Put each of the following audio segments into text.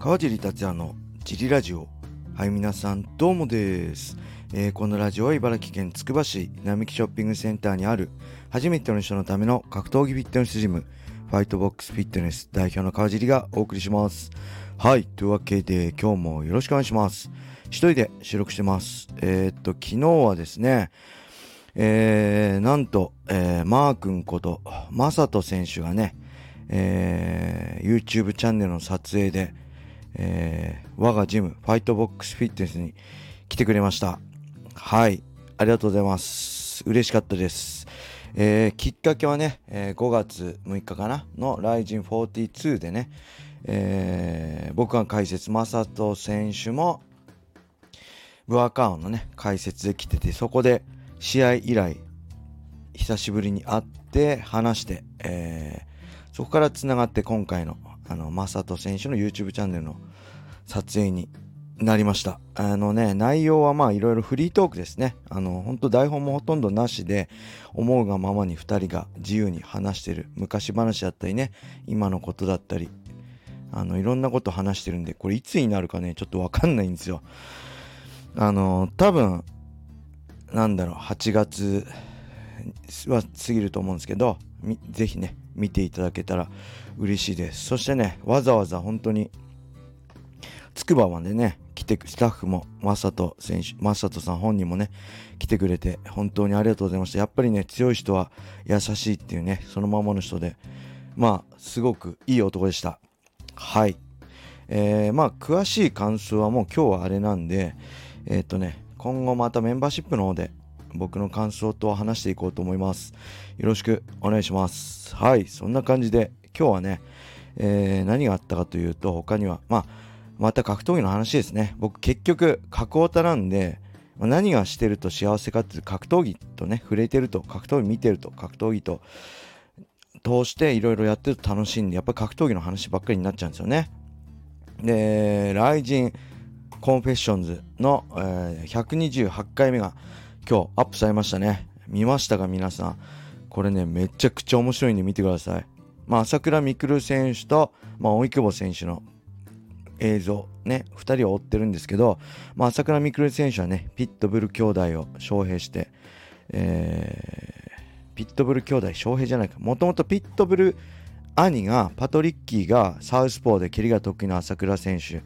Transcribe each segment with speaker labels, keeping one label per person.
Speaker 1: 川尻達也のジリラジオ。はい皆さんどうもです、えー、このラジオは茨城県つくば市並木ショッピングセンターにある初めての人のための格闘技フィットネスジムファイトボックスフィットネス代表の川尻がお送りします。はいというわけで今日もよろしくお願いします。一人で収録してます。えー、っと昨日はですねえー、なんと、えー、マー君ことマサト選手がねえー、YouTube チャンネルの撮影で、えー、我がジム、ファイトボックスフィットネスに来てくれました。はい。ありがとうございます。嬉しかったです。えー、きっかけはね、えー、5月6日かなの RIZIN42 でね、えー、僕が解説、マサト選手も、ブアカーンのね、解説で来てて、そこで試合以来、久しぶりに会って話して、えー、そこから繋がって今回のあの、マサト選手の YouTube チャンネルの撮影になりました。あのね、内容はまあいろいろフリートークですね。あの、本当台本もほとんどなしで、思うがままに2人が自由に話してる昔話だったりね、今のことだったり、あの、いろんなこと話してるんで、これいつになるかね、ちょっとわかんないんですよ。あの、多分、なんだろう、8月は過ぎると思うんですけど、ぜひね、見ていただけたら嬉しいです。そしてね、わざわざ本当に、つくばまでね、来て、スタッフも、まさと選手、まさとさん本人もね、来てくれて、本当にありがとうございました。やっぱりね、強い人は優しいっていうね、そのままの人で、まあ、すごくいい男でした。はい。えー、まあ、詳しい感想はもう今日はあれなんで、えー、っとね、今後またメンバーシップの方で僕の感想と話していこうと思います。よろしくお願いします。はい、そんな感じで今日はね、えー、何があったかというと他には、まあ、また格闘技の話ですね。僕結局格オタなんで、ま、何がしてると幸せかっていう格闘技とね、触れてると、格闘技見てると、格闘技と通していろいろやってると楽しいんで、やっぱ格闘技の話ばっかりになっちゃうんですよね。で、 RIZIN CONFESSIONS の、えー、128回目が今日アップされましたね。見ましたか皆さん。これね、めちゃくちゃ面白いんで見てください。まあ、朝倉未来選手と、まあ、大久保選手の映像、ね、2人を追ってるんですけど、まあ、朝倉未来選手はね、ピットブル兄弟を招聘して、えー、ピットブル兄弟、招聘じゃないか。もともとピットブル兄が、パトリッキーがサウスポーで蹴りが得意な朝倉選手。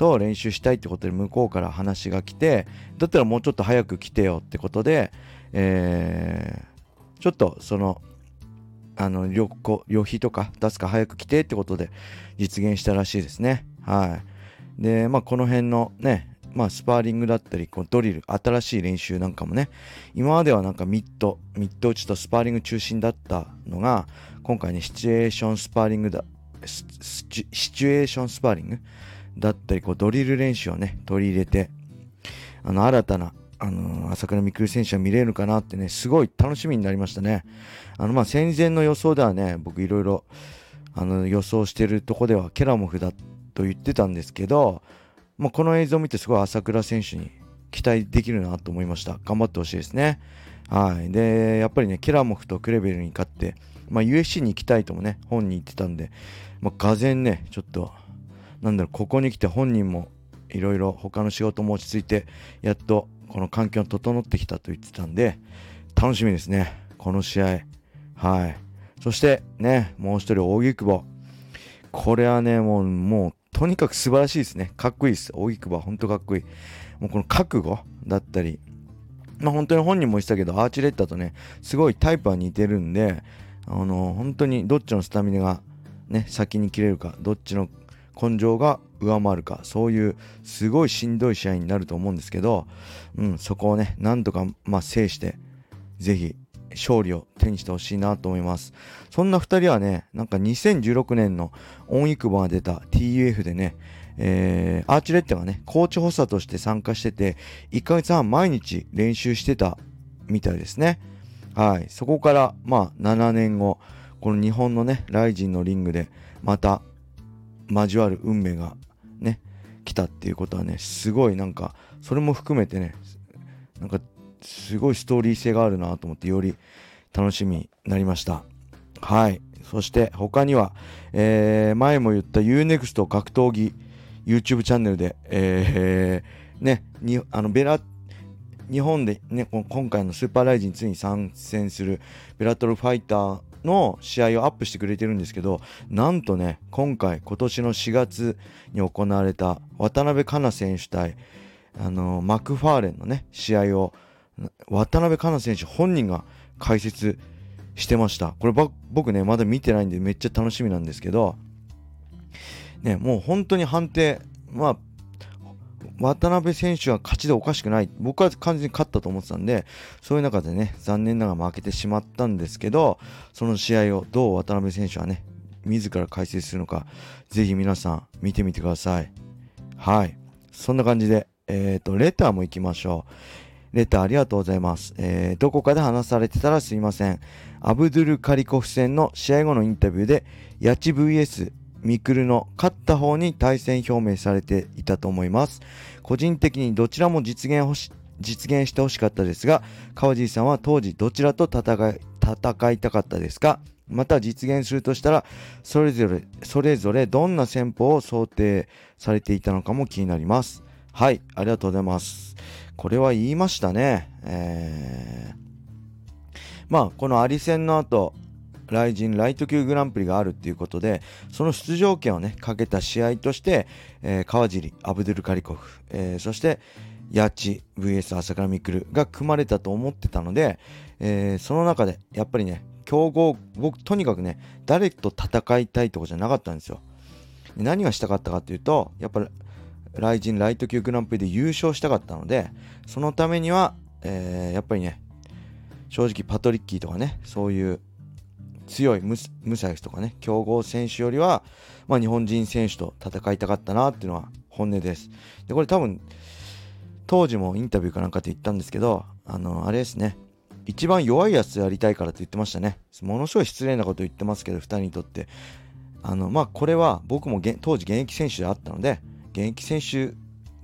Speaker 1: と練習したいってことで向こうから話が来てだったらもうちょっと早く来てよってことで、えー、ちょっとそのあの旅旅費とか出すか早く来てってことで実現したらしいですね。はい。でまあこの辺のねまあスパーリングだったりこうドリル新しい練習なんかもね今まではなんかミッドミッド打ちとスパーリング中心だったのが今回ねシチュエーションスパーリングだシチュエーションスパーリングだったり、こうドリル練習をね、取り入れて、あの、新たな、あの、朝倉未来選手は見れるかなってね、すごい楽しみになりましたね。あの、ま、戦前の予想ではね、僕いろいろ、あの、予想してるとこではケラモフだと言ってたんですけど、まあ、この映像を見てすごい朝倉選手に期待できるなと思いました。頑張ってほしいですね。はい。で、やっぱりね、ケラモフとクレベルに勝って、まあ、USC に行きたいともね、本に言ってたんで、まあ、がぜね、ちょっと、なんだろう、ここに来て本人もいろいろ他の仕事も落ち着いて、やっとこの環境が整ってきたと言ってたんで、楽しみですね。この試合。はい。そしてね、もう一人、大木久保。これはね、もう、もう、とにかく素晴らしいですね。かっこいいです。大木久保は本当かっこいい。もうこの覚悟だったり、まあ本当に本人も言ってたけど、アーチレッタとね、すごいタイプは似てるんで、あの、本当にどっちのスタミナがね、先に切れるか、どっちの根性が上回るかそういうすごいしんどい試合になると思うんですけど、うん、そこをねなんとか、まあ、制してぜひ勝利を手にしてほしいなと思いますそんな2人はねなんか2016年のオンイクボが出た TUF でねえー、アーチレッテがね、コーチ補佐として参加してて、1ヶ月半毎日練習してたみたいですね。はい。そこから、まあ、7年後、この日本のね、ライジンのリングで、また交わる運命がね来たっていうことはねすごいなんかそれも含めてねなんかすごいストーリー性があるなと思ってより楽しみになりました。はい。そして他には、えー、前も言った UNEXT 格闘技 YouTube チャンネルで、えー、ね、にあのベラ日本で、ね、今回のスーパーライジン2に参戦するベラトルファイターの試合をアップしてくれてるんですけどなんとね今回今年の4月に行われた渡辺香奈選手対あのマクファーレンのね試合を渡辺香奈選手本人が解説してました。これ僕ねまだ見てないんでめっちゃ楽しみなんですけどねもう本当に判定まあ渡辺選手は勝ちでおかしくない。僕は完全に勝ったと思ってたんで、そういう中でね、残念ながら負けてしまったんですけど、その試合をどう渡辺選手はね、自ら解説するのか、ぜひ皆さん見てみてください。はい。そんな感じで、えっ、ー、と、レターも行きましょう。レターありがとうございます。えー、どこかで話されてたらすいません。アブドゥル・カリコフ戦の試合後のインタビューで、ヤチ VS ミクルの勝った方に対戦表明されていたと思います。個人的にどちらも実現し実現してほしかったですが、川尻さんは当時どちらと戦い戦いたかったですか？また実現するとしたら、それぞれ、それぞれどんな戦法を想定されていたのかも気になります。はい、ありがとうございます。これは言いましたね。えー、まあ、このアリ戦の後、ライジンライト級グランプリがあるっていうことで、その出場権をね、かけた試合として、えー、川尻、アブドゥル・カリコフ、えー、そして、ヤッチ VS 朝倉未来が組まれたと思ってたので、えー、その中で、やっぱりね、強豪、僕、とにかくね、誰と戦いたいとかじゃなかったんですよ。何がしたかったかっていうと、やっぱり、ライジンライト級グランプリで優勝したかったので、そのためには、えー、やっぱりね、正直パトリッキーとかね、そういう強いムサイスとかね、強豪選手よりは、まあ、日本人選手と戦いたかったなっていうのは本音です。で、これ多分、当時もインタビューかなんかで言ったんですけど、あの、あれですね、一番弱いやつやりたいからって言ってましたね。ものすごい失礼なこと言ってますけど、2人にとって。あの、まあ、これは僕も当時現役選手であったので、現役選手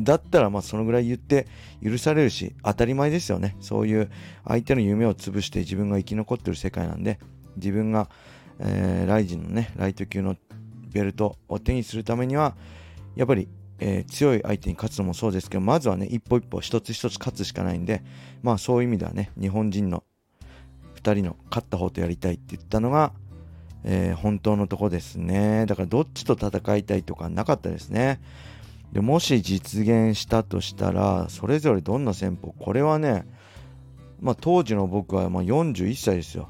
Speaker 1: だったらまあそのぐらい言って許されるし当たり前ですよねそういう相手の夢を潰して自分が生き残ってる世界なんで自分が、えー、ライジンのね、ライト級のベルトを手にするためには、やっぱり、えー、強い相手に勝つのもそうですけど、まずはね、一歩一歩一つ一つ勝つしかないんで、まあそういう意味ではね、日本人の2人の勝った方とやりたいって言ったのが、えー、本当のとこですね。だからどっちと戦いたいとかなかったですね。でもし実現したとしたら、それぞれどんな戦法これはね、まあ当時の僕はま41歳ですよ。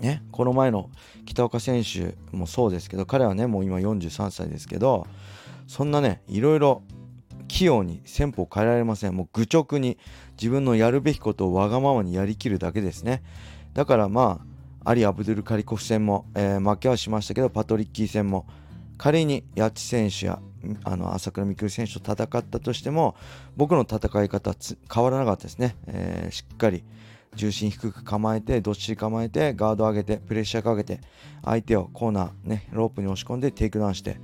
Speaker 1: ね、この前の北岡選手もそうですけど彼はねもう今43歳ですけどそんなねいろいろ器用に戦法を変えられません。もう愚直に自分のやるべきことをわがままにやりきるだけですね。だからまあアリ・アブドゥル・カリコフ戦も、えー、負けはしましたけどパトリッキー戦も仮に八千選手やあの朝倉未来選手と戦ったとしても僕の戦い方は変わらなかったですね、えー、しっかり重心低く構えてどっしり構えてガード上げてプレッシャーかけて相手をコーナーねロープに押し込んでテイクダウンして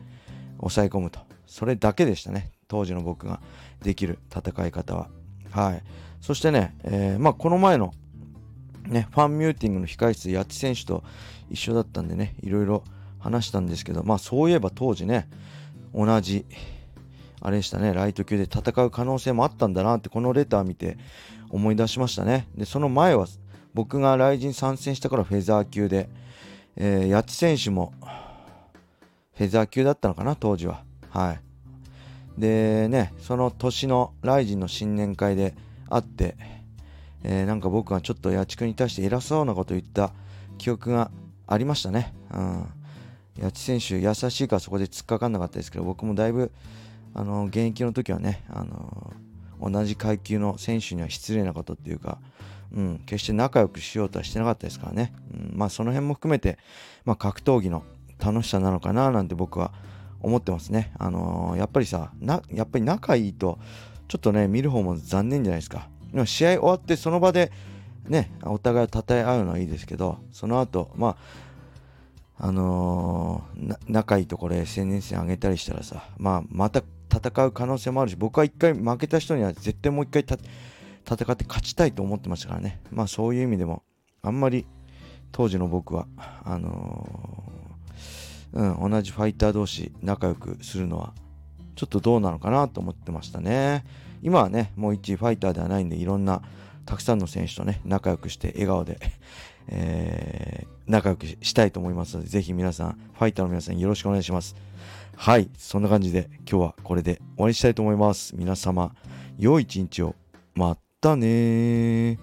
Speaker 1: 抑え込むと。それだけでしたね。当時の僕ができる戦い方は。はい。そしてね、えー、まあこの前のねファンミーティングの控室八千選手と一緒だったんでねいろいろ話したんですけどまあそういえば当時ね同じあれでしたねライト級で戦う可能性もあったんだなってこのレター見て思い出しましたね。で、その前は僕がライジン参戦したからフェザー級で、えー、八千選手もフェザー級だったのかな、当時は。はい。でね、その年のライジンの新年会で会って、えー、なんか僕がちょっと八千君に対して偉そうなこと言った記憶がありましたね。うん。八千選手優しいからそこで突っかかんなかったですけど、僕もだいぶ、あの、現役の時はね、あの同じ階級の選手には失礼なことっていうか、うん、決して仲良くしようとはしてなかったですからね、うん、まあその辺も含めて、まあ、格闘技の楽しさなのかななんて僕は思ってますね。あのー、やっぱりさな、やっぱり仲いいと、ちょっとね、見る方も残念じゃないですか。でも試合終わってその場で、ね、お互いを称え合うのはいいですけど、その後、まあ、あのー、仲いいところ SNS に上げたりしたらさ、まあ、また戦う可能性もあるし僕は1回負けた人には絶対もう1回戦って勝ちたいと思ってましたからね。まあそういう意味でもあんまり当時の僕はあのー、うん、同じファイター同士仲良くするのはちょっとどうなのかなと思ってましたね。今はねもう一ファイターではないんでいろんなたくさんの選手とね仲良くして笑顔で えー、仲良くしたいと思いますのでぜひ皆さんファイターの皆さんよろしくお願いします。はい、そんな感じで今日はこれで終わりにしたいと思います。皆様、良い一日を。またね